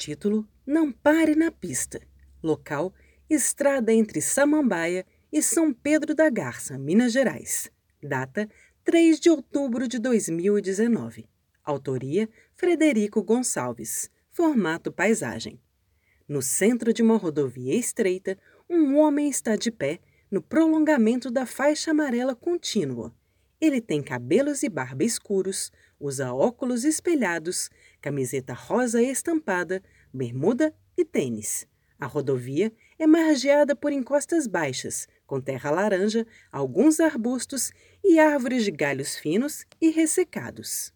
Título: Não pare na pista. Local: Estrada entre Samambaia e São Pedro da Garça, Minas Gerais. Data: 3 de outubro de 2019. Autoria: Frederico Gonçalves. Formato paisagem. No centro de uma rodovia estreita, um homem está de pé no prolongamento da faixa amarela contínua. Ele tem cabelos e barba escuros, usa óculos espelhados, camiseta rosa estampada, bermuda e tênis. A rodovia é margeada por encostas baixas, com terra laranja, alguns arbustos e árvores de galhos finos e ressecados.